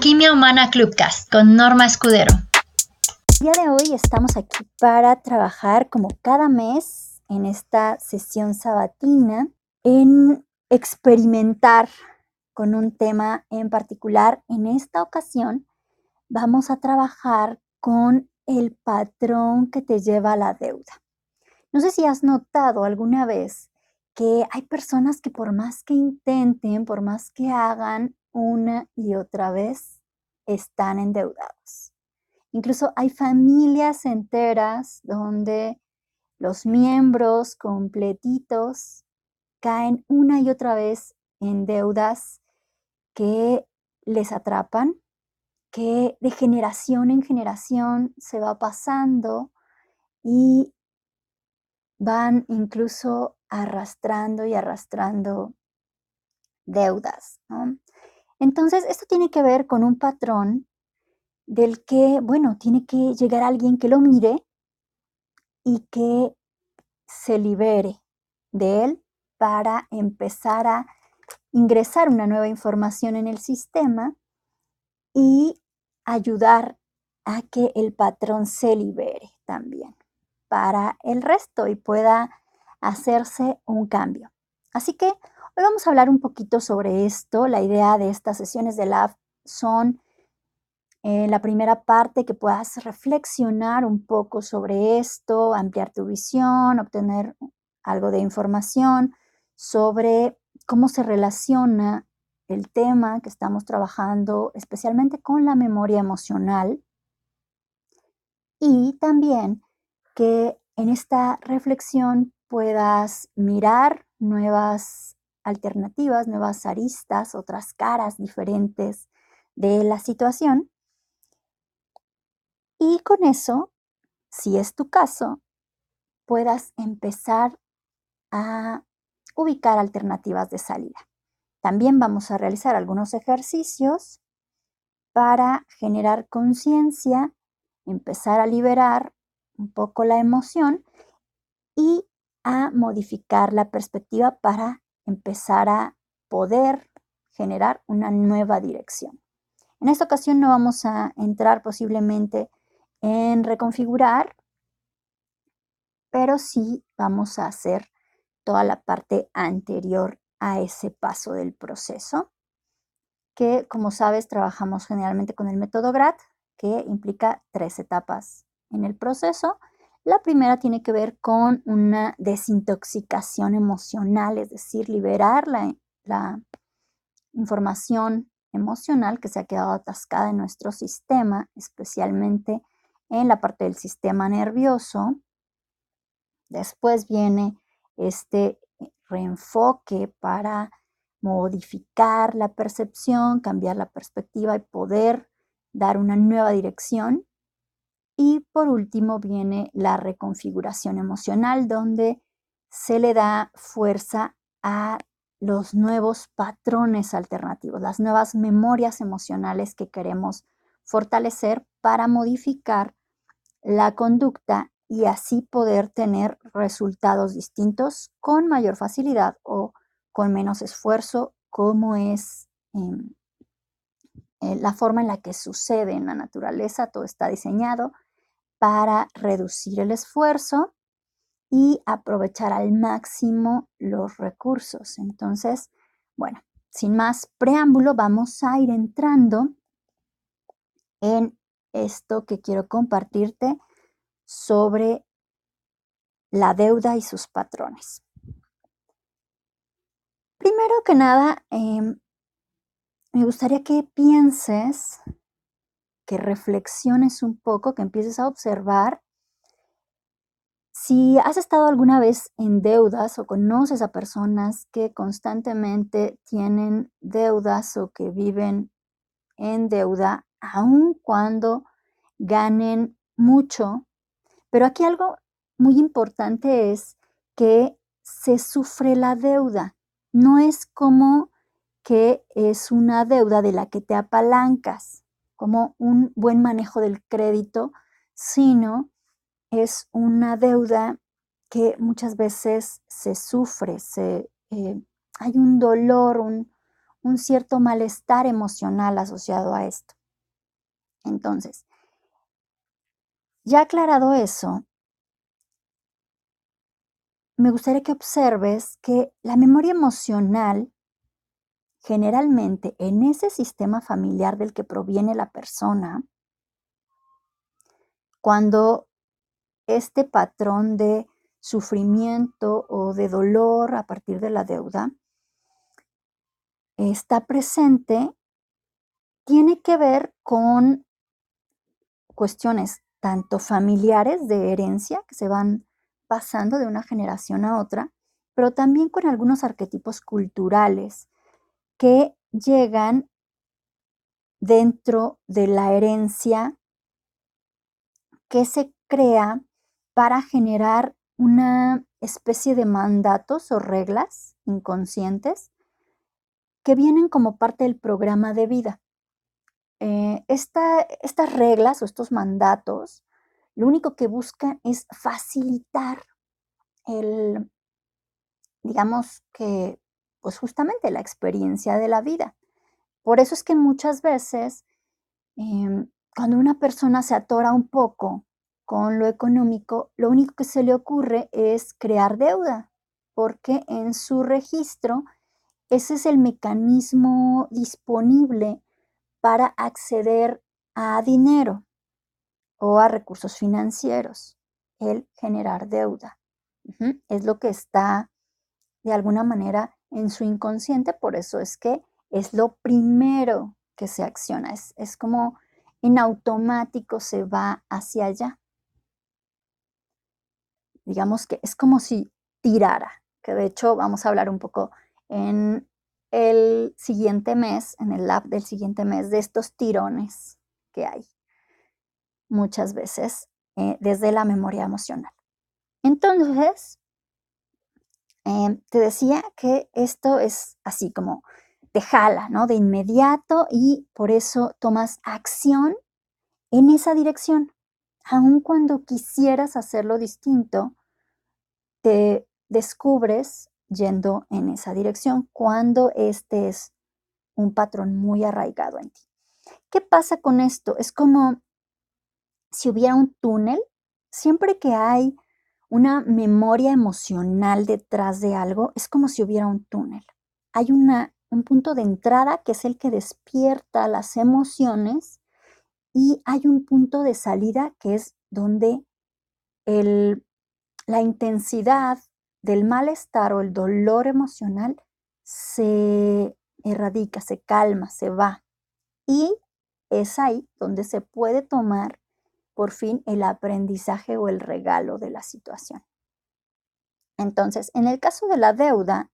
Alquimia Humana Clubcast con Norma Escudero. El día de hoy estamos aquí para trabajar como cada mes en esta sesión sabatina en experimentar con un tema en particular. En esta ocasión vamos a trabajar con el patrón que te lleva a la deuda. No sé si has notado alguna vez que hay personas que por más que intenten, por más que hagan una y otra vez, están endeudados. Incluso hay familias enteras donde los miembros completitos caen una y otra vez en deudas que les atrapan, que de generación en generación se va pasando y van incluso arrastrando y arrastrando deudas. Entonces, esto tiene que ver con un patrón del que, bueno, tiene que llegar alguien que lo mire y que se libere de él para empezar a ingresar una nueva información en el sistema y ayudar a que el patrón se libere también para el resto y pueda hacerse un cambio. Así que hoy vamos a hablar un poquito sobre esto. La idea de estas sesiones de Lab son eh, la primera parte que puedas reflexionar un poco sobre esto, ampliar tu visión, obtener algo de información sobre cómo se relaciona el tema que estamos trabajando, especialmente con la memoria emocional. Y también que en esta reflexión puedas mirar nuevas alternativas, nuevas aristas, otras caras diferentes de la situación. Y con eso, si es tu caso, puedas empezar a ubicar alternativas de salida. También vamos a realizar algunos ejercicios para generar conciencia, empezar a liberar un poco la emoción y a modificar la perspectiva para empezar a poder generar una nueva dirección. En esta ocasión no vamos a entrar posiblemente en reconfigurar, pero sí vamos a hacer toda la parte anterior a ese paso del proceso, que como sabes trabajamos generalmente con el método GRAT, que implica tres etapas en el proceso. La primera tiene que ver con una desintoxicación emocional, es decir, liberar la, información emocional que se ha quedado atascada en nuestro sistema, especialmente en la parte del sistema nervioso. Después viene este reenfoque para modificar la percepción, cambiar la perspectiva y poder dar una nueva dirección. Y por último viene la reconfiguración emocional, donde se le da fuerza a los nuevos patrones alternativos, las nuevas memorias emocionales que queremos fortalecer para modificar la conducta y así poder tener resultados distintos con mayor facilidad o con menos esfuerzo, como es em, eh, la forma en la que sucede en la naturaleza. Todo está diseñado para reducir el esfuerzo y aprovechar al máximo los recursos. Entonces, bueno, sin más preámbulo, vamos a ir entrando en esto que quiero compartirte sobre la deuda y sus patrones. Primero que nada, em, me gustaría que pienses que reflexiones un poco, que empieces a observar si has estado alguna vez en deudas o conoces a personas que constantemente tienen deudas o que viven en deuda, aun cuando ganen mucho. Pero aquí algo muy importante es que se sufre la deuda. No es como que es una deuda de la que te apalancas como un buen manejo del crédito, sino es una deuda que muchas veces se sufre, se, eh, hay un dolor, un cierto malestar emocional asociado a esto. Entonces, ya aclarado eso, me gustaría que observes que la memoria emocional generalmente en ese sistema familiar del que proviene la persona, cuando este patrón de sufrimiento o de dolor a partir de la deuda está presente, tiene que ver con cuestiones tanto familiares de herencia que se van pasando de una generación a otra, pero también con algunos arquetipos culturales que llegan dentro de la herencia que se crea para generar una especie de mandatos o reglas inconscientes que vienen como parte del programa de vida. Eh, estas reglas o estos mandatos lo único que buscan es facilitar el, digamos que, pues justamente la experiencia de la vida. Por eso es que muchas veces, em, cuando una persona se atora un poco con lo económico, lo único que se le ocurre es crear deuda, porque en su registro ese es el mecanismo disponible para acceder a dinero o a recursos financieros, el generar deuda. Es lo que está de alguna manera en su inconsciente, por eso es que es lo primero que se acciona, es, es como en automático se va hacia allá. Digamos que es como si tirara, que de hecho vamos a hablar un poco en el siguiente mes, en el lab del siguiente mes, de estos tirones que hay muchas veces eh, desde la memoria emocional. Entonces, em, te decía que esto es así como te jala, ¿no? De inmediato y por eso tomas acción en esa dirección. Aun cuando quisieras hacerlo distinto, te descubres yendo en esa dirección cuando este es un patrón muy arraigado en ti. ¿Qué pasa con esto? Es como si hubiera un túnel, siempre que hay una memoria emocional detrás de algo, es como si hubiera un túnel. Hay una, un punto de entrada que es el que despierta las emociones y hay un punto de salida que es donde el, la intensidad del malestar o el dolor emocional se erradica, se calma, se va. Y es ahí donde se puede tomar por fin el aprendizaje o el regalo de la situación. Entonces, en el caso de la deuda,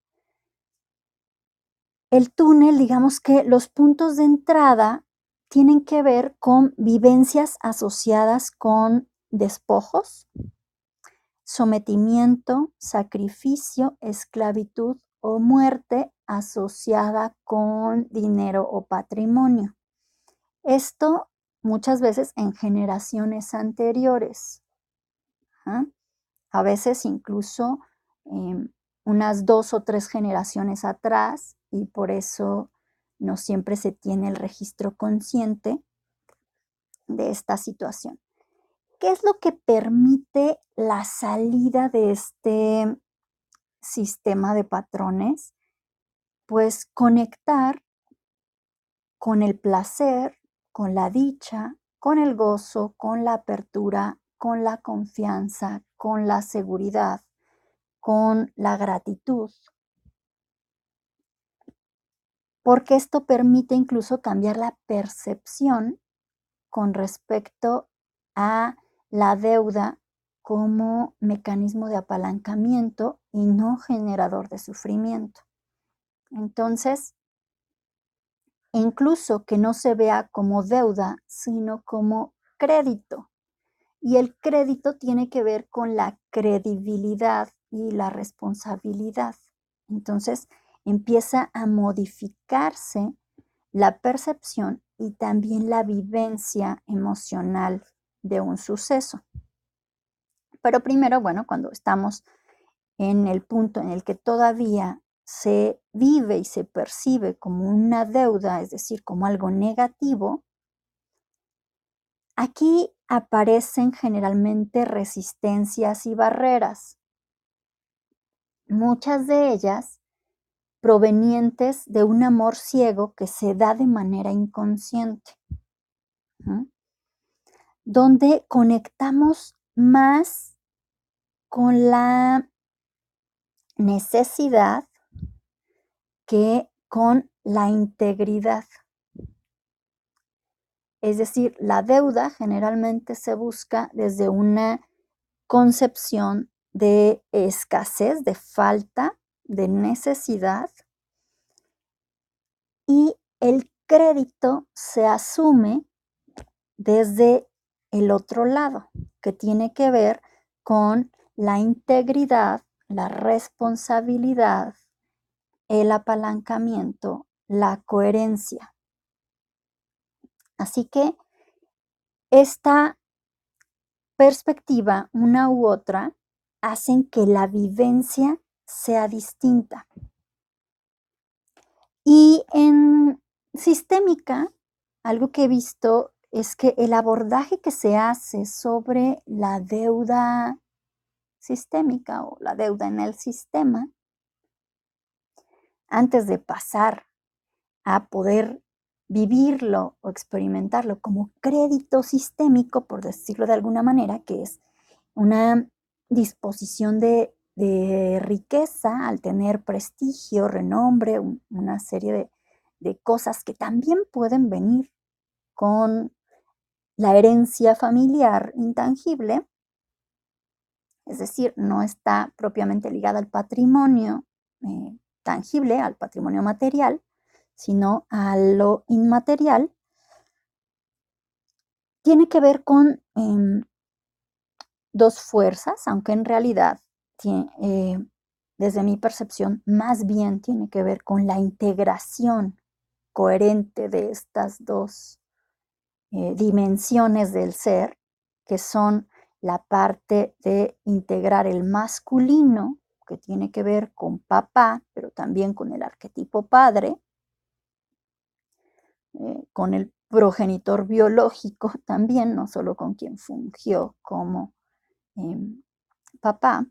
el túnel, digamos que los puntos de entrada tienen que ver con vivencias asociadas con despojos, sometimiento, sacrificio, esclavitud o muerte asociada con dinero o patrimonio. Esto muchas veces en generaciones anteriores. A veces incluso em, unas dos o tres generaciones atrás y por eso no siempre se tiene el registro consciente de esta situación. ¿Qué es lo que permite la salida de este sistema de patrones? Pues conectar con el placer, con la dicha, con el gozo, con la apertura, con la confianza, con la seguridad, con la gratitud. Porque esto permite incluso cambiar la percepción con respecto a la deuda como mecanismo de apalancamiento y no generador de sufrimiento. Entonces, incluso que no se vea como deuda, sino como crédito. Y el crédito tiene que ver con la credibilidad y la responsabilidad. Entonces empieza a modificarse la percepción y también la vivencia emocional de un suceso. Pero primero, bueno, cuando estamos en el punto en el que todavía se vive y se percibe como una deuda, es decir, como algo negativo, aquí aparecen generalmente resistencias y barreras, muchas de ellas provenientes de un amor ciego que se da de manera inconsciente, donde conectamos más con la necesidad que con la integridad. Es decir, la deuda generalmente se busca desde una concepción de escasez, de falta, de necesidad. Y el crédito se asume desde el otro lado, que tiene que ver con la integridad, la responsabilidad, el apalancamiento, la coherencia. Así que esta perspectiva, una u otra, hacen que la vivencia sea distinta. Y en sistémica, algo que he visto es que el abordaje que se hace sobre la deuda sistémica o la deuda en el sistema, antes de pasar a poder vivirlo o experimentarlo como crédito sistémico, por decirlo de alguna manera, que es una disposición de, riqueza al tener prestigio, renombre, una serie de, cosas que también pueden venir con la herencia familiar intangible, es decir, no está propiamente ligada al patrimonio eh, tangible, al patrimonio material, sino a lo inmaterial, tiene que ver con em, dos fuerzas, aunque en realidad, eh, desde mi percepción, más bien tiene que ver con la integración coherente de estas dos eh, dimensiones del ser, que son la parte de integrar el masculino, que tiene que ver con papá, pero también con el arquetipo padre, eh, con el progenitor biológico también, no solo con quien fungió como em, papá.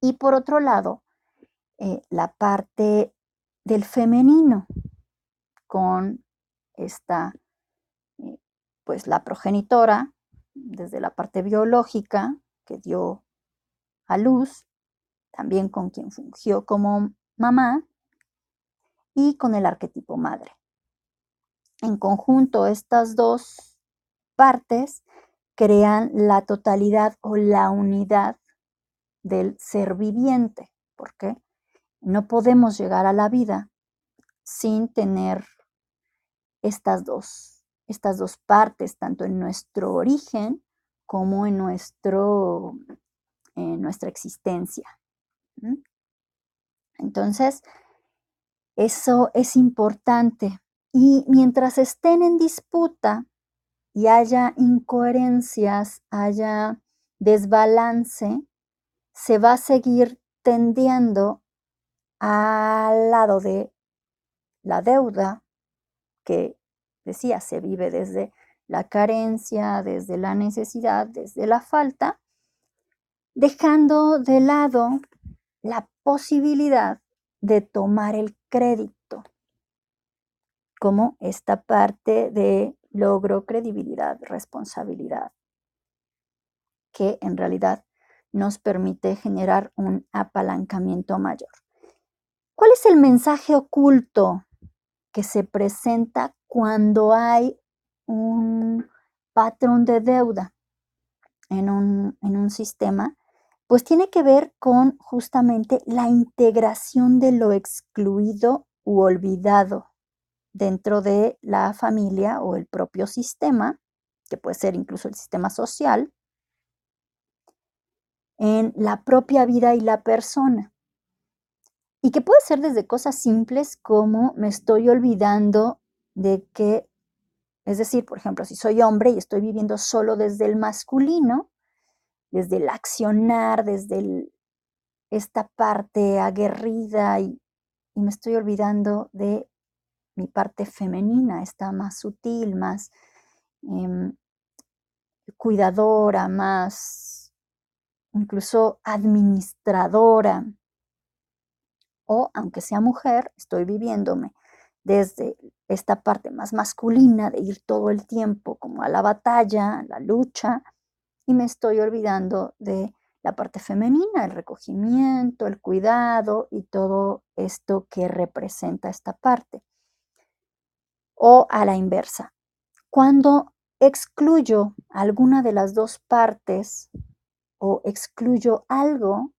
Y por otro lado, eh, la parte del femenino, con esta, eh, pues la progenitora, desde la parte biológica que dio a luz, también con quien fungió como mamá y con el arquetipo madre. En conjunto, estas dos partes crean la totalidad o la unidad del ser viviente, porque no podemos llegar a la vida sin tener estas dos, estas dos partes, tanto en nuestro origen como en, nuestro, en nuestra existencia. Entonces, eso es importante. Y mientras estén en disputa y haya incoherencias, haya desbalance, se va a seguir tendiendo al lado de la deuda, que decía, se vive desde la carencia, desde la necesidad, desde la falta, dejando de lado la posibilidad de tomar el crédito como esta parte de logro, credibilidad, responsabilidad, que en realidad nos permite generar un apalancamiento mayor. ¿Cuál es el mensaje oculto que se presenta cuando hay un patrón de deuda en un, en un sistema? Pues tiene que ver con justamente la integración de lo excluido u olvidado dentro de la familia o el propio sistema, que puede ser incluso el sistema social, en la propia vida y la persona. Y que puede ser desde cosas simples como me estoy olvidando de que, es decir, por ejemplo, si soy hombre y estoy viviendo solo desde el masculino, desde el accionar, desde esta parte aguerrida y, me estoy olvidando de mi parte femenina, esta más sutil, más em, cuidadora, más incluso administradora. O aunque sea mujer, estoy viviéndome desde esta parte más masculina de ir todo el tiempo como a la batalla, a la lucha, y me estoy olvidando de la parte femenina, el recogimiento, el cuidado y todo esto que representa esta parte. O a la inversa, cuando excluyo alguna de las dos partes o excluyo algo,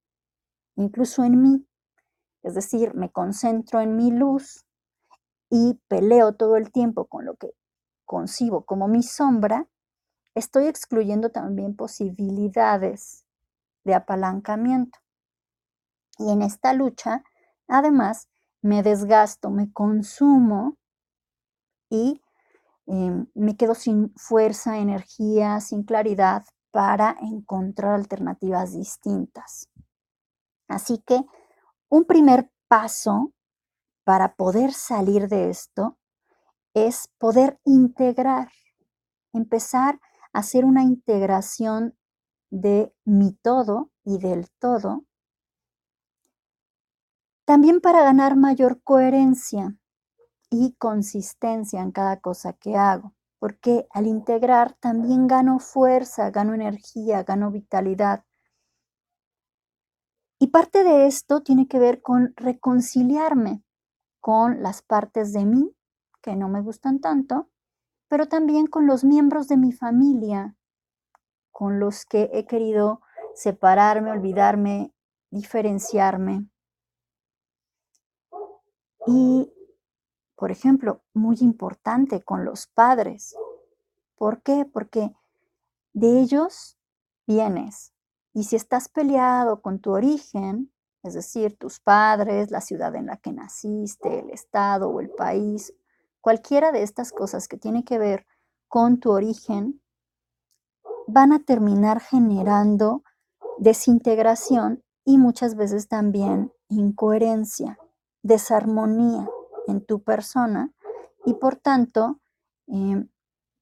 incluso en mí, es decir, me concentro en mi luz y peleo todo el tiempo con lo que concibo como mi sombra, estoy excluyendo también posibilidades de apalancamiento. Y en esta lucha, además, me desgasto, me consumo y em, me quedo sin fuerza, energía, sin claridad para encontrar alternativas distintas. Así que un primer paso para poder salir de esto es poder integrar, empezar hacer una integración de mi todo y del todo. También para ganar mayor coherencia y consistencia en cada cosa que hago, porque al integrar también gano fuerza, gano energía, gano vitalidad y parte de esto tiene que ver con reconciliarme con las partes de mí que no me gustan tanto, pero también con los miembros de mi familia, con los que he querido separarme, olvidarme, diferenciarme. Y, por ejemplo, muy importante con los padres. ¿Por qué? Porque de ellos vienes, y si estás peleado con tu origen, es decir, tus padres, la ciudad en la que naciste, el estado o el país, cualquiera de estas cosas que tiene que ver con tu origen, van a terminar generando desintegración y muchas veces también incoherencia, desarmonía en tu persona y por tanto em,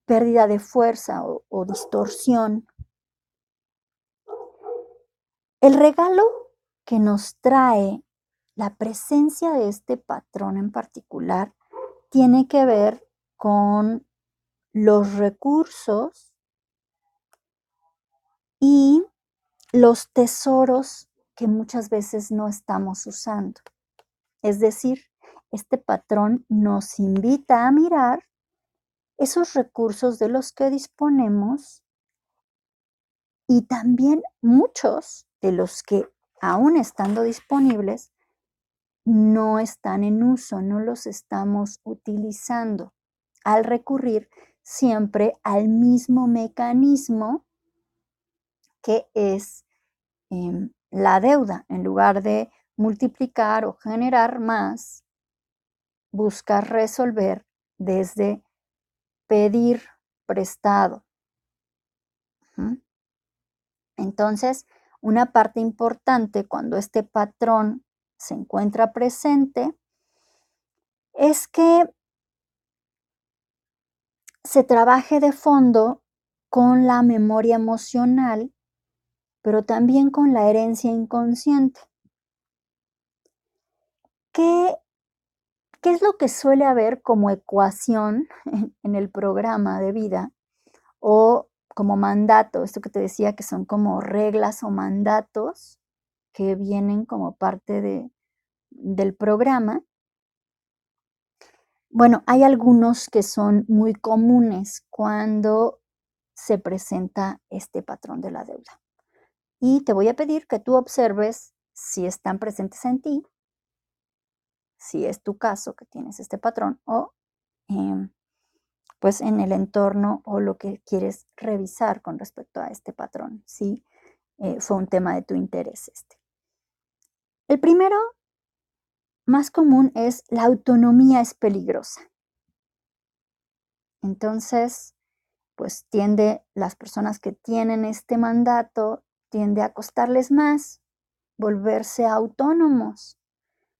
pérdida de fuerza o distorsión. El regalo que nos trae la presencia de este patrón en particular tiene que ver con los recursos y los tesoros que muchas veces no estamos usando. Es decir, este patrón nos invita a mirar esos recursos de los que disponemos y también muchos de los que aún estando disponibles no están en uso, no los estamos utilizando al recurrir siempre al mismo mecanismo que es em, la deuda. En lugar de multiplicar o generar más, buscar resolver desde pedir prestado. Entonces, una parte importante cuando este patrón se encuentra presente es que se trabaje de fondo con la memoria emocional, pero también con la herencia inconsciente. ¿Qué, qué es lo que suele haber como ecuación en, en el programa de vida o como mandato, esto que te decía que son como reglas o mandatos que vienen como parte de, del programa. Bueno, hay algunos que son muy comunes cuando se presenta este patrón de la deuda. Y te voy a pedir que tú observes si están presentes en ti, si es tu caso que tienes este patrón, o em, pues en el entorno o lo que quieres revisar con respecto a este patrón, si eh, fue un tema de tu interés este. El primero, más común, es la autonomía es peligrosa. Entonces, pues tiende, las personas que tienen este mandato, tiende a costarles más volverse autónomos,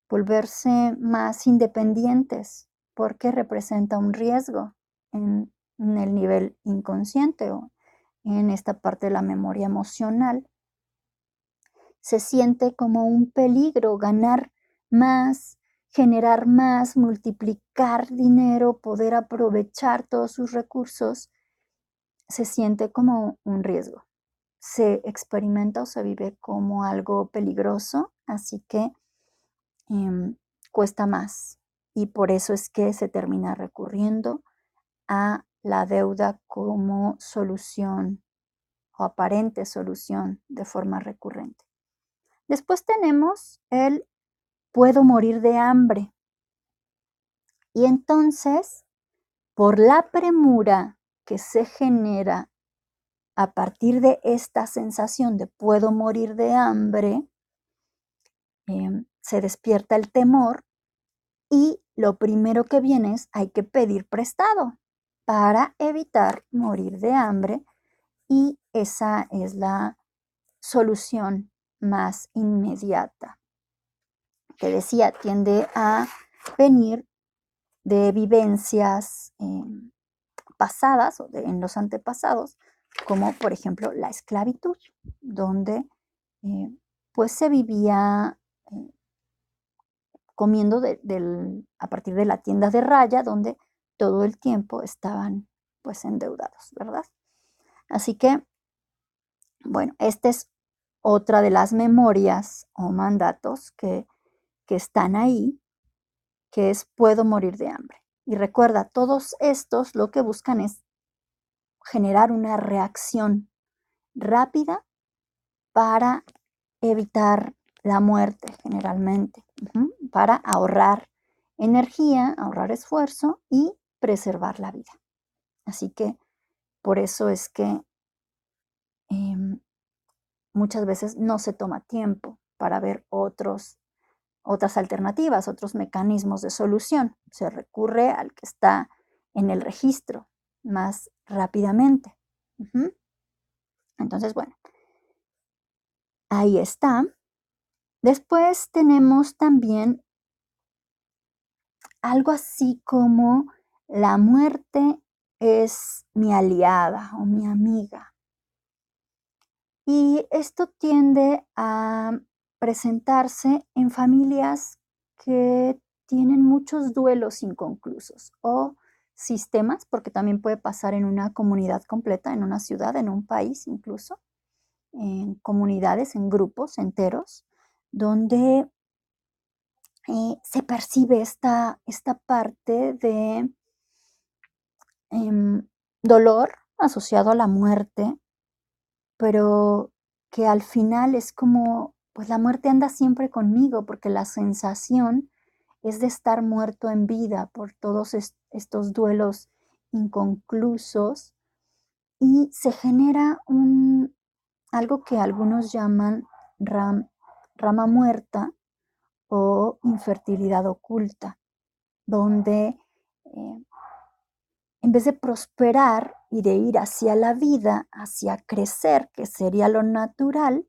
volverse más independientes, porque representa un riesgo en, en el nivel inconsciente o en esta parte de la memoria emocional. Se siente como un peligro ganar más, generar más, multiplicar dinero, poder aprovechar todos sus recursos, se siente como un riesgo. Se experimenta o se vive como algo peligroso, así que em, cuesta más. Y por eso es que se termina recurriendo a la deuda como solución o aparente solución de forma recurrente. Después tenemos el puedo morir de hambre. Y entonces, por la premura que se genera a partir de esta sensación de puedo morir de hambre, em, se despierta el temor y lo primero que viene es hay que pedir prestado para evitar morir de hambre y esa es la solución más inmediata que decía tiende a venir de vivencias em, pasadas o de, en los antepasados, como por ejemplo la esclavitud, donde eh, pues se vivía eh, comiendo a partir de la tienda de raya, donde todo el tiempo estaban pues endeudados, ¿verdad? Así que, bueno, esta es otra de las memorias o mandatos que que están ahí, que es puedo morir de hambre. Y recuerda, todos estos lo que buscan es generar una reacción rápida para evitar la muerte generalmente, para ahorrar energía, ahorrar esfuerzo y preservar la vida. Así que por eso es que em, muchas veces no se toma tiempo para ver otros otras alternativas, otros mecanismos de solución. Se recurre al que está en el registro más rápidamente. Entonces, bueno, ahí está. Después tenemos también algo así como la muerte es mi aliada o mi amiga. Y esto tiende a presentarse en familias que tienen muchos duelos inconclusos o sistemas, porque también puede pasar en una comunidad completa, en una ciudad, en un país incluso, en comunidades, en grupos enteros, donde eh, se percibe esta, esta parte de em, dolor asociado a la muerte, pero que al final es como pues la muerte anda siempre conmigo porque la sensación es de estar muerto en vida por todos estos duelos inconclusos y se genera un, algo que algunos llaman rama muerta o infertilidad oculta, donde eh, en vez de prosperar y de ir hacia la vida, hacia crecer, que sería lo natural,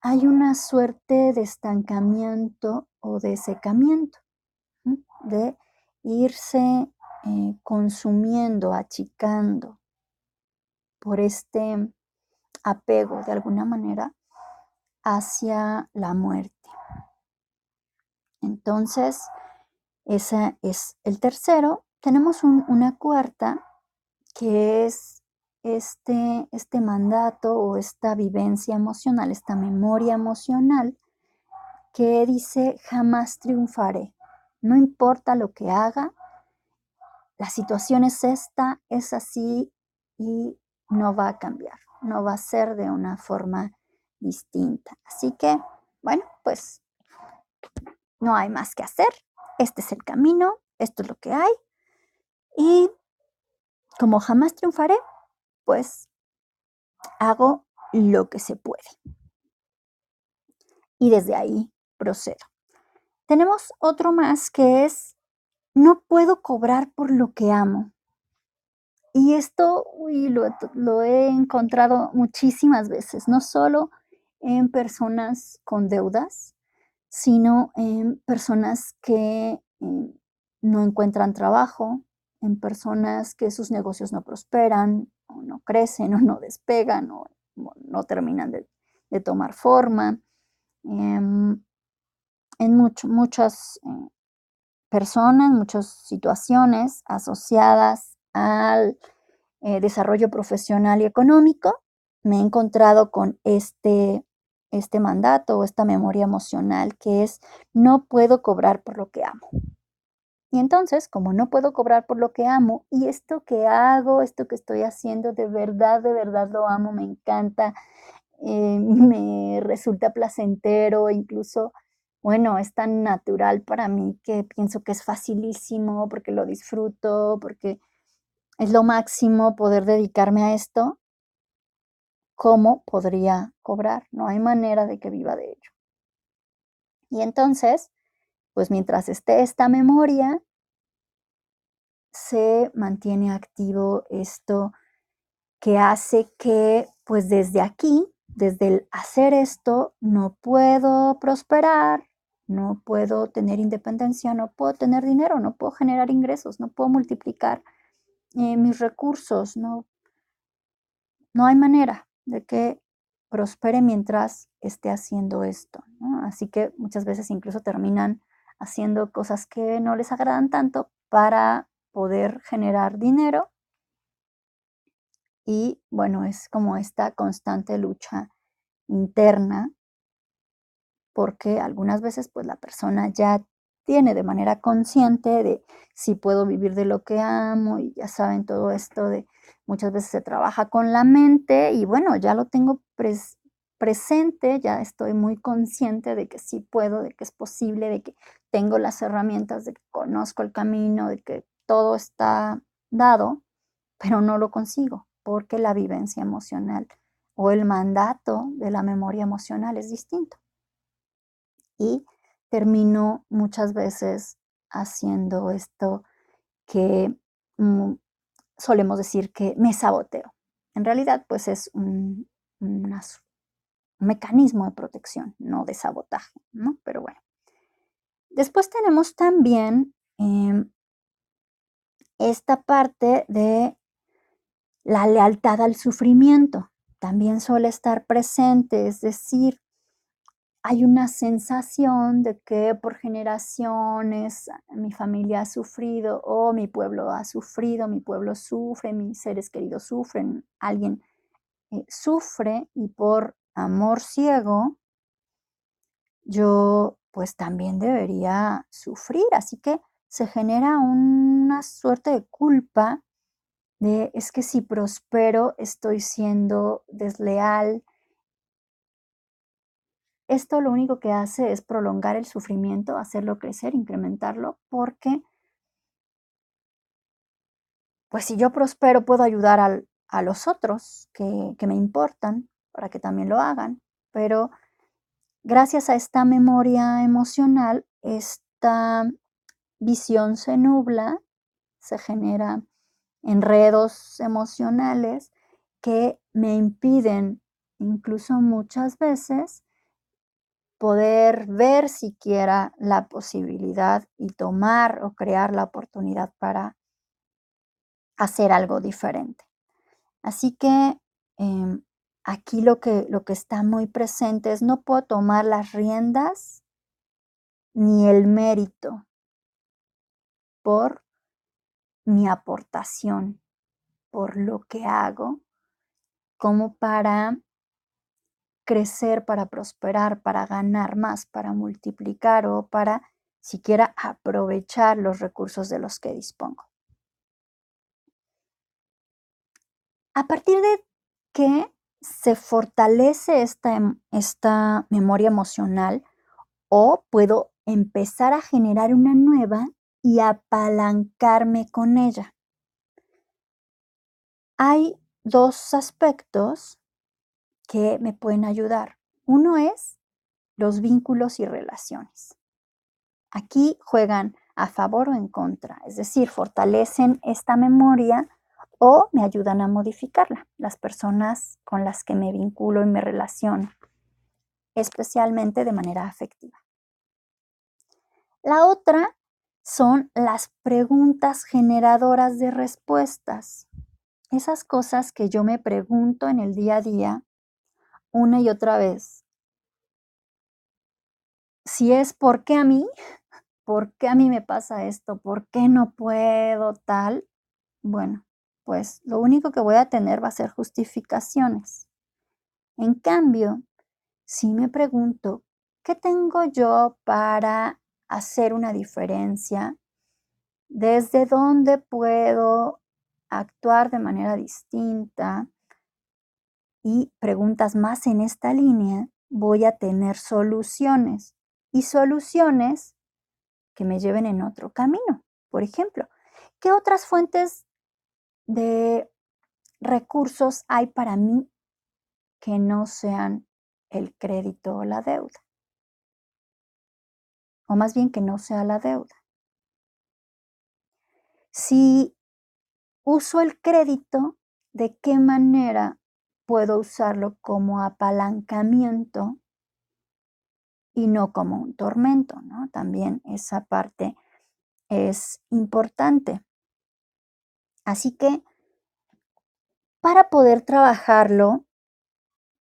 hay una suerte de estancamiento o de secamiento, de irse eh, consumiendo, achicando por este apego de alguna manera hacia la muerte. Entonces, ese es el tercero. Tenemos una cuarta que es este, este mandato o esta vivencia emocional, esta memoria emocional que dice jamás triunfaré. No importa lo que haga, la situación es esta, es así y no va a cambiar, no va a ser de una forma distinta. Así que, bueno, pues no hay más que hacer. Este es el camino, esto es lo que hay. Y como jamás triunfaré, pues hago lo que se puede. Y desde ahí procedo. Tenemos otro más que es, no puedo cobrar por lo que amo. Y esto lo, lo, he encontrado muchísimas veces, no solo en personas con deudas, sino en personas que eh, no encuentran trabajo, en personas que sus negocios no prosperan, o no crecen, o no despegan, o no terminan de, tomar forma. Em, en muchas eh, personas, muchas situaciones asociadas al eh, desarrollo profesional y económico, me he encontrado con este, este mandato o esta memoria emocional que es no puedo cobrar por lo que amo. Y entonces, como no puedo cobrar por lo que amo, y esto que hago, esto que estoy haciendo, de verdad, de verdad lo amo, me encanta, eh, me resulta placentero, incluso, bueno, es tan natural para mí que pienso que es facilísimo, porque lo disfruto, porque es lo máximo poder dedicarme a esto. ¿Cómo podría cobrar? No hay manera de que viva de ello. Y entonces, pues mientras esté esta memoria, se mantiene activo esto que hace que, pues desde aquí, desde el hacer esto, no puedo prosperar, no puedo tener independencia, no puedo tener dinero, no puedo generar ingresos, no puedo multiplicar eh, mis recursos, no, no hay manera de que prospere mientras esté haciendo esto. Así que muchas veces incluso terminan haciendo cosas que no les agradan tanto para poder generar dinero. Y bueno, es como esta constante lucha interna, porque algunas veces pues la persona ya tiene de manera consciente de si puedo vivir de lo que amo y ya saben todo esto de muchas veces se trabaja con la mente y bueno, ya lo tengo presente, ya estoy muy consciente de que sí puedo, de que es posible, de que tengo las herramientas, de que conozco el camino, de que todo está dado, pero no lo consigo porque la vivencia emocional o el mandato de la memoria emocional es distinto. Y termino muchas veces haciendo esto que mm, solemos decir que me saboteo. En realidad, pues es un, mecanismo de protección, no de sabotaje, ¿no? Pero bueno. Después tenemos también em, esta parte de la lealtad al sufrimiento. También suele estar presente, es decir, hay una sensación de que por generaciones mi familia ha sufrido o mi pueblo ha sufrido, mi pueblo sufre, mis seres queridos sufren, alguien eh, sufre y por amor ciego yo pues también debería sufrir. Así que se genera una suerte de culpa de es que si prospero estoy siendo desleal, esto lo único que hace es prolongar el sufrimiento, hacerlo crecer, incrementarlo, porque pues si yo prospero puedo ayudar a los otros que, que me importan para que también lo hagan, pero gracias a esta memoria emocional, esta visión se nubla, se genera enredos emocionales que me impiden incluso muchas veces poder ver siquiera la posibilidad y tomar o crear la oportunidad para hacer algo diferente. Así que em, aquí lo que, lo que está muy presente es no puedo tomar las riendas ni el mérito por mi aportación, por lo que hago, como para crecer, para prosperar, para ganar más, para multiplicar o para siquiera aprovechar los recursos de los que dispongo. A partir de que se fortalece esta, em, esta memoria emocional o puedo empezar a generar una nueva y apalancarme con ella. Hay dos aspectos que me pueden ayudar. Uno es los vínculos y relaciones. Aquí juegan a favor o en contra, es decir, fortalecen esta memoria o me ayudan a modificarla, las personas con las que me vinculo y me relaciono. especialmente de manera afectiva. La otra son las preguntas generadoras de respuestas. Esas cosas que yo me pregunto en el día a día una y otra vez. Si es por qué a mí, por qué a mí me pasa esto, por qué no puedo tal, bueno, pues lo único que voy a tener va a ser justificaciones. En cambio, si me pregunto, ¿qué tengo yo para hacer una diferencia, desde dónde puedo actuar de manera distinta y preguntas más en esta línea, voy a tener soluciones y soluciones que me lleven en otro camino. Por ejemplo, ¿qué otras fuentes de recursos hay para mí que no sean el crédito o la deuda? o más bien que no sea la deuda. Si uso el crédito, ¿de qué manera puedo usarlo como apalancamiento y no como un tormento? ¿no? También esa parte es importante. Así que para poder trabajarlo,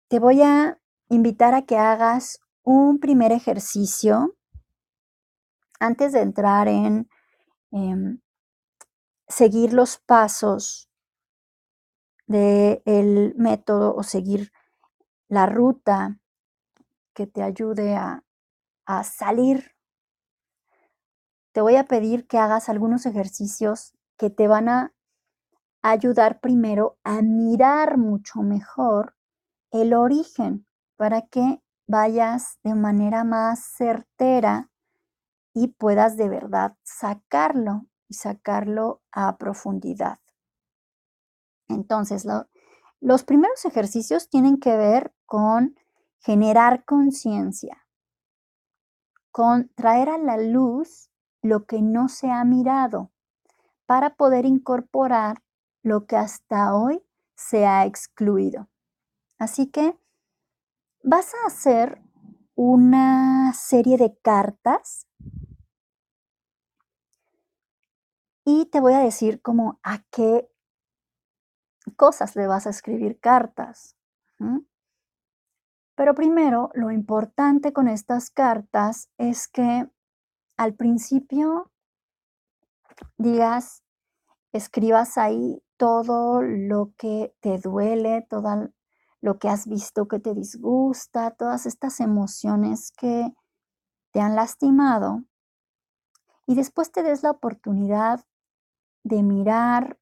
te voy a invitar a que hagas un primer ejercicio antes de entrar en em, seguir los pasos del método o seguir la ruta que te ayude a, a salir, te voy a pedir que hagas algunos ejercicios que te van a ayudar primero a mirar mucho mejor el origen para que vayas de manera más certera y puedas de verdad sacarlo y sacarlo a profundidad. Entonces, los primeros ejercicios tienen que ver con generar conciencia, con traer a la luz lo que no se ha mirado para poder incorporar lo que hasta hoy se ha excluido. Así que vas a hacer una serie de cartas y te voy a decir como a qué cosas le vas a escribir cartas. Pero primero, lo importante con estas cartas es que al principio digas, escribas ahí todo lo que te duele, todo lo que has visto que te disgusta, todas estas emociones que te han lastimado. Y después te des la oportunidad de mirar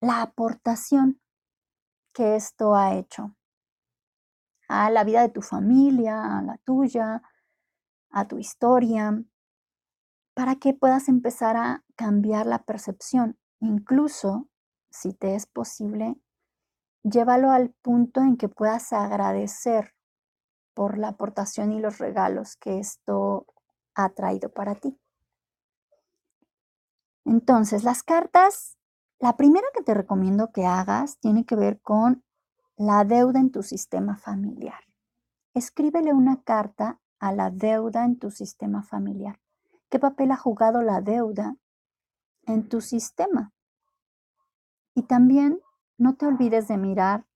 la aportación que esto ha hecho a la vida de tu familia, a la tuya, a tu historia, para que puedas empezar a cambiar la percepción. Incluso, si te es posible, llévalo al punto en que puedas agradecer por la aportación y los regalos que esto ha traído para ti. Entonces, las cartas, la primera que te recomiendo que hagas tiene que ver con la deuda en tu sistema familiar. Escríbele una carta a la deuda en tu sistema familiar. ¿Qué papel ha jugado la deuda en tu sistema? Y también no te olvides de mirar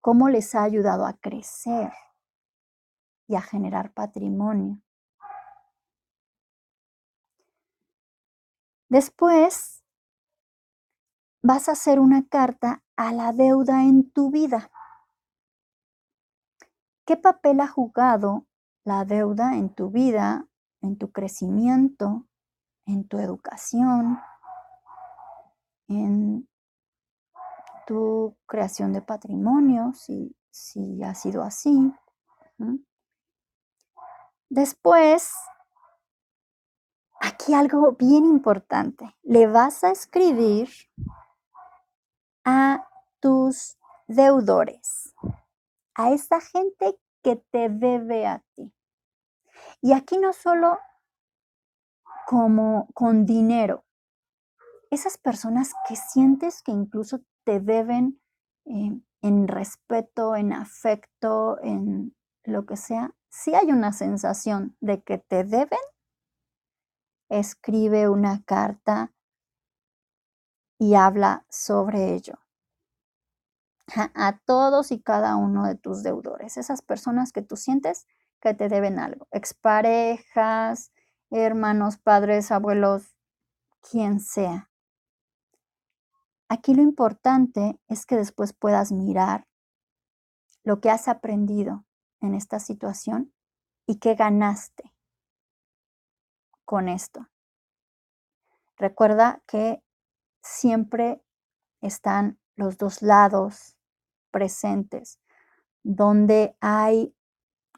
cómo les ha ayudado a crecer y a generar patrimonio. Después vas a hacer una carta a la deuda en tu vida. ¿Qué papel ha jugado la deuda en tu vida, en tu crecimiento, en tu educación, en tu creación de patrimonio, si, si ha sido así? Después aquí algo bien importante. Le vas a escribir a tus deudores, a esa gente que te debe a ti. Y aquí no solo como con dinero, esas personas que sientes que incluso te deben eh, en respeto, en afecto, en lo que sea, si hay una sensación de que te deben, escribe una carta y habla sobre ello a todos y cada uno de tus deudores, esas personas que tú sientes que te deben algo, exparejas, hermanos, padres, abuelos, quien sea. Aquí lo importante es que después puedas mirar lo que has aprendido en esta situación y qué ganaste con esto. Recuerda que siempre están los dos lados presentes. Donde hay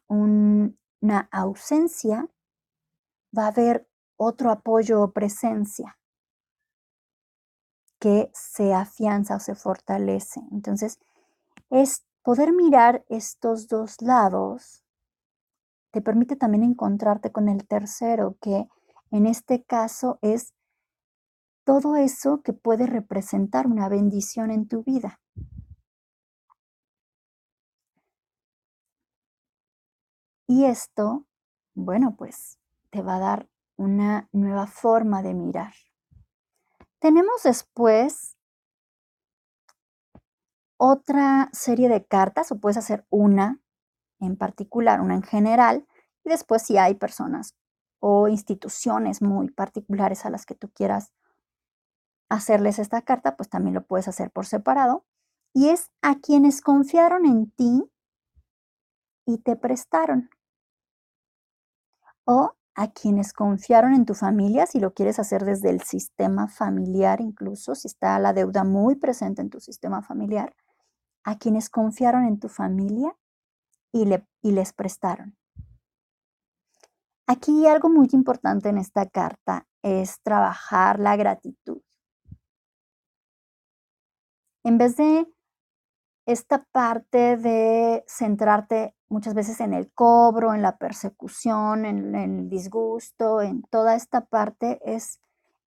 una ausencia, va a haber otro apoyo o presencia que se afianza o se fortalece. Entonces, es poder mirar estos dos lados te permite también encontrarte con el tercero, que en este caso es todo eso que puede representar una bendición en tu vida. Y esto, bueno, pues te va a dar una nueva forma de mirar. Tenemos después otra serie de cartas, o puedes hacer una en particular, una en general, y después si hay personas o instituciones muy particulares a las que tú quieras hacerles esta carta, pues también lo puedes hacer por separado. Y es a quienes confiaron en ti y te prestaron. O a quienes confiaron en tu familia, si lo quieres hacer desde el sistema familiar, incluso si está la deuda muy presente en tu sistema familiar, a quienes confiaron en tu familia y, le, y les prestaron. Aquí algo muy importante en esta carta es trabajar la gratitud. En vez de esta parte de centrarte muchas veces en el cobro, en la persecución, en, el disgusto, en toda esta parte, es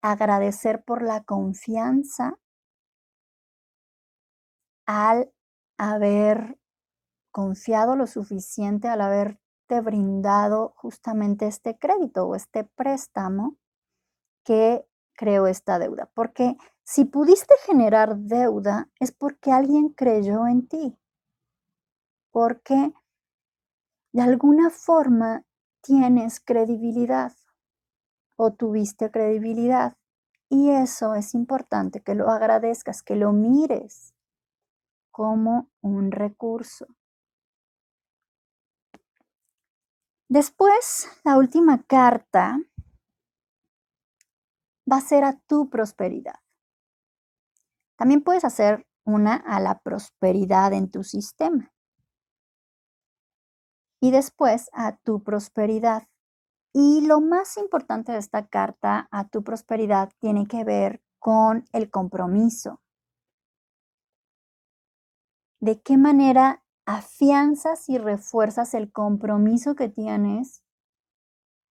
agradecer por la confianza al haber confiado lo suficiente, al haberte brindado justamente este crédito o este préstamo que creó esta deuda. Porque si pudiste generar deuda es porque alguien creyó en ti, porque de alguna forma tienes credibilidad o tuviste credibilidad. Y eso es importante, que lo agradezcas, que lo mires como un recurso. Después, la última carta va a ser a tu prosperidad. También puedes hacer una a la prosperidad en tu sistema. Y después a tu prosperidad. Y lo más importante de esta carta, a tu prosperidad, tiene que ver con el compromiso. ¿De qué manera afianzas y refuerzas el compromiso que tienes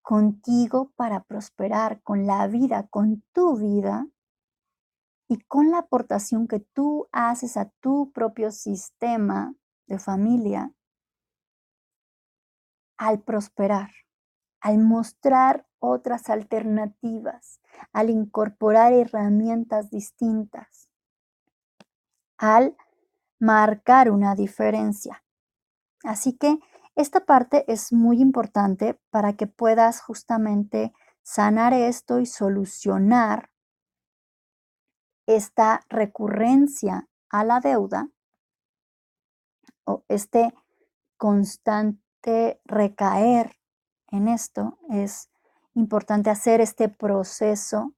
contigo para prosperar, con la vida, con tu vida y con la aportación que tú haces a tu propio sistema de familia al prosperar, al mostrar otras alternativas, al incorporar herramientas distintas, al marcar una diferencia. Así que esta parte es muy importante para que puedas justamente sanar esto y solucionar esta recurrencia a la deuda o este constante recaer en esto, es importante hacer este proceso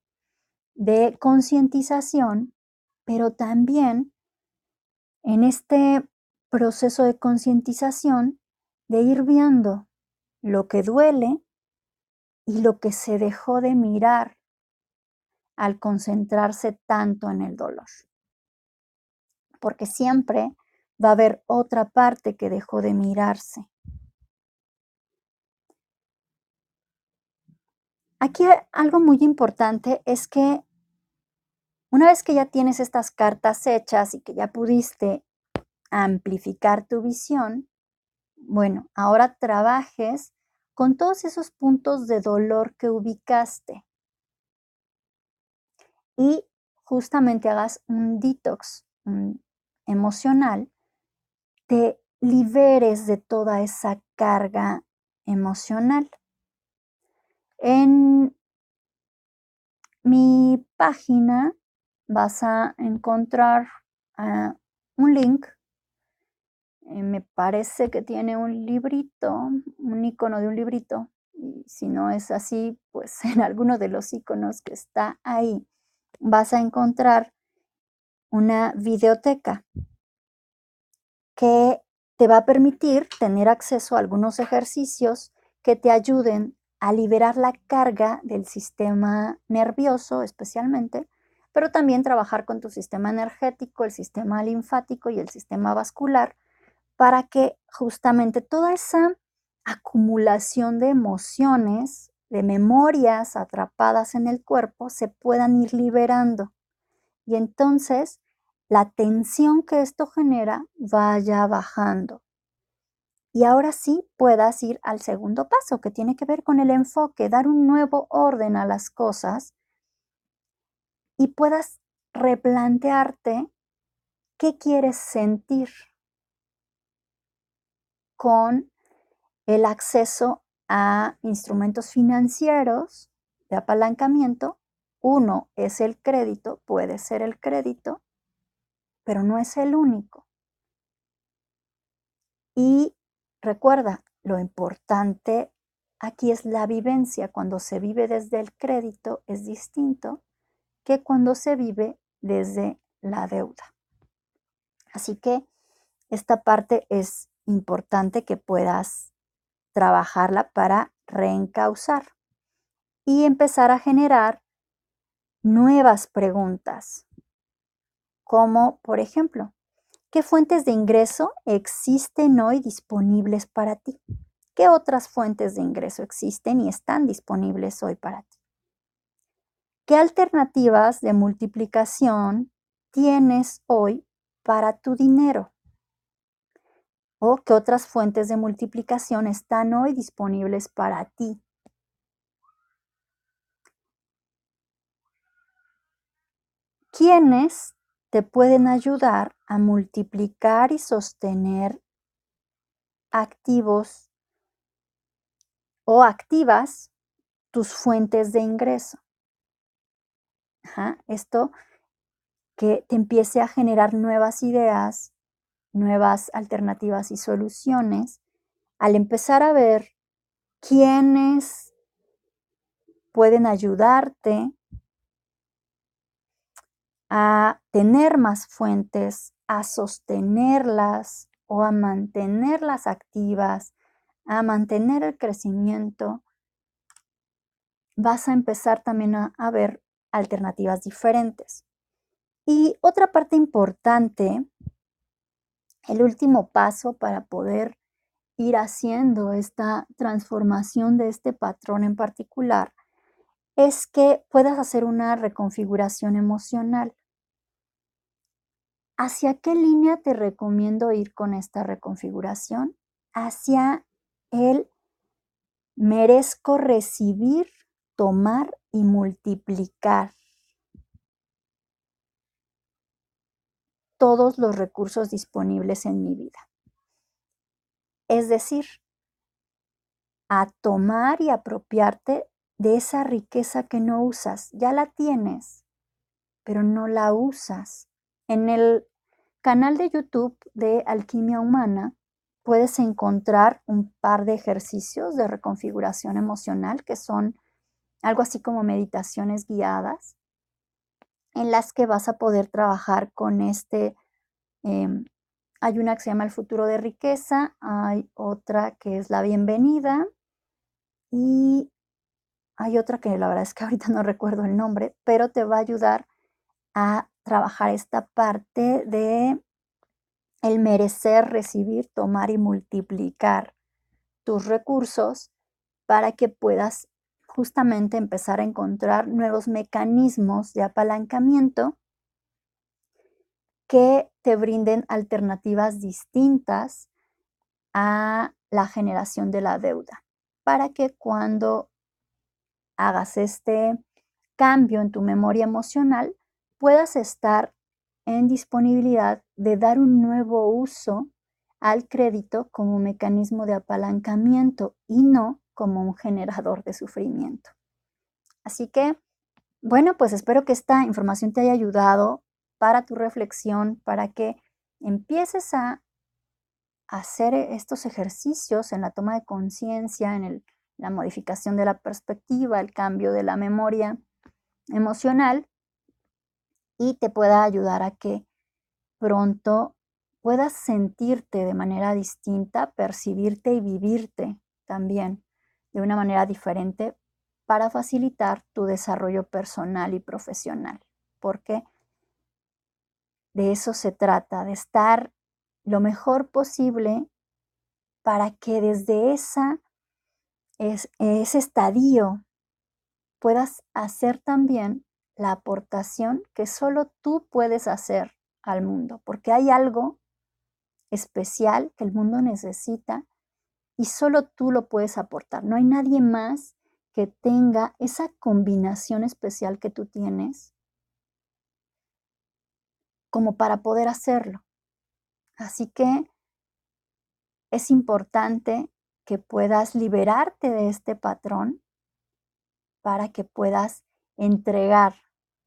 de concientización, pero también en este proceso de concientización de ir viendo lo que duele y lo que se dejó de mirar al concentrarse tanto en el dolor. Porque siempre va a haber otra parte que dejó de mirarse. Aquí algo muy importante es que una vez que ya tienes estas cartas hechas y que ya pudiste amplificar tu visión, Bueno, ahora trabajes con todos esos puntos de dolor que ubicaste y justamente hagas un detox emocional, te liberes de toda esa carga emocional. En mi página vas a encontrar ah, un link. Eh, me parece que tiene un librito, un icono de un librito. Y si no es así, pues en alguno de los iconos que está ahí vas a encontrar una videoteca que te va a permitir tener acceso a algunos ejercicios que te ayuden a liberar la carga del sistema nervioso especialmente, pero también trabajar con tu sistema energético, el sistema linfático y el sistema vascular para que justamente toda esa acumulación de emociones, de memorias atrapadas en el cuerpo se puedan ir liberando. Y entonces la tensión que esto genera vaya bajando. Y ahora sí puedas ir al segundo paso, que tiene que ver con el enfoque, dar un nuevo orden a las cosas y puedas replantearte qué quieres sentir con el acceso a instrumentos financieros de apalancamiento. Uno es el crédito, puede ser el crédito, pero no es el único. Y Recuerda, lo importante aquí es la vivencia. Cuando se vive desde el crédito es distinto que cuando se vive desde la deuda. Así que esta parte es importante que puedas trabajarla para reencauzar y empezar a generar nuevas preguntas, como por ejemplo, ¿Qué fuentes de ingreso existen hoy disponibles para ti? ¿Qué otras fuentes de ingreso existen y están disponibles hoy para ti? ¿Qué alternativas de multiplicación tienes hoy para tu dinero? ¿O qué otras fuentes de multiplicación están hoy disponibles para ti? ¿Quiénes te pueden ayudar a multiplicar y sostener activos o activas tus fuentes de ingreso. esto que te empiece a generar nuevas ideas, nuevas alternativas y soluciones, al empezar a ver quiénes pueden ayudarte a tener más fuentes, a sostenerlas o a mantenerlas activas, a mantener el crecimiento, vas a empezar también a, ver alternativas diferentes. Y otra parte importante, el último paso para poder ir haciendo esta transformación de este patrón en particular, es que puedas hacer una reconfiguración emocional. ¿Hacia qué línea te recomiendo ir con esta reconfiguración? Hacia el merezco recibir, tomar y multiplicar todos los recursos disponibles en mi vida. Es decir, a tomar y apropiarte de esa riqueza que no usas. Ya la tienes, pero no la usas. En el canal de YouTube de Alquimia Humana puedes encontrar un par de ejercicios de reconfiguración emocional que son algo así como meditaciones guiadas en las que vas a poder trabajar con este... Em, hay una que se llama el futuro de riqueza, hay otra que es la bienvenida y hay otra que la verdad es que ahorita no recuerdo el nombre, pero te va a ayudar a trabajar esta parte de el merecer, recibir, tomar y multiplicar tus recursos para que puedas justamente empezar a encontrar nuevos mecanismos de apalancamiento que te brinden alternativas distintas a la generación de la deuda, para que cuando hagas este cambio en tu memoria emocional, puedas estar en disponibilidad de dar un nuevo uso al crédito como mecanismo de apalancamiento y no como un generador de sufrimiento. Así que, bueno, pues espero que esta información te haya ayudado para tu reflexión, para que empieces a hacer estos ejercicios en la toma de conciencia, en la modificación de la perspectiva, el cambio de la memoria emocional y te pueda ayudar a que pronto puedas sentirte de manera distinta, percibirte y vivirte también de una manera diferente para facilitar tu desarrollo personal y profesional. Porque de eso se trata, de estar lo mejor posible para que desde esa, ese estadio puedas hacer también la aportación que solo tú puedes hacer al mundo, porque hay algo especial que el mundo necesita y solo tú lo puedes aportar. No hay nadie más que tenga esa combinación especial que tú tienes como para poder hacerlo. Así que es importante que puedas liberarte de este patrón para que puedas entregar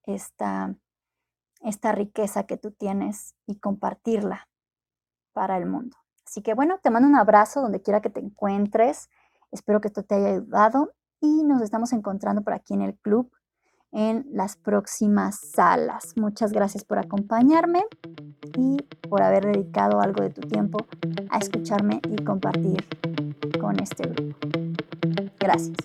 esta, esta riqueza que tú tienes y compartirla para el mundo. Así que bueno, te mando un abrazo donde quiera que te encuentres. Espero que esto te haya ayudado y nos estamos encontrando por aquí en el club en las próximas salas. Muchas gracias por acompañarme y por haber dedicado algo de tu tiempo a escucharme y compartir con este grupo. Gracias.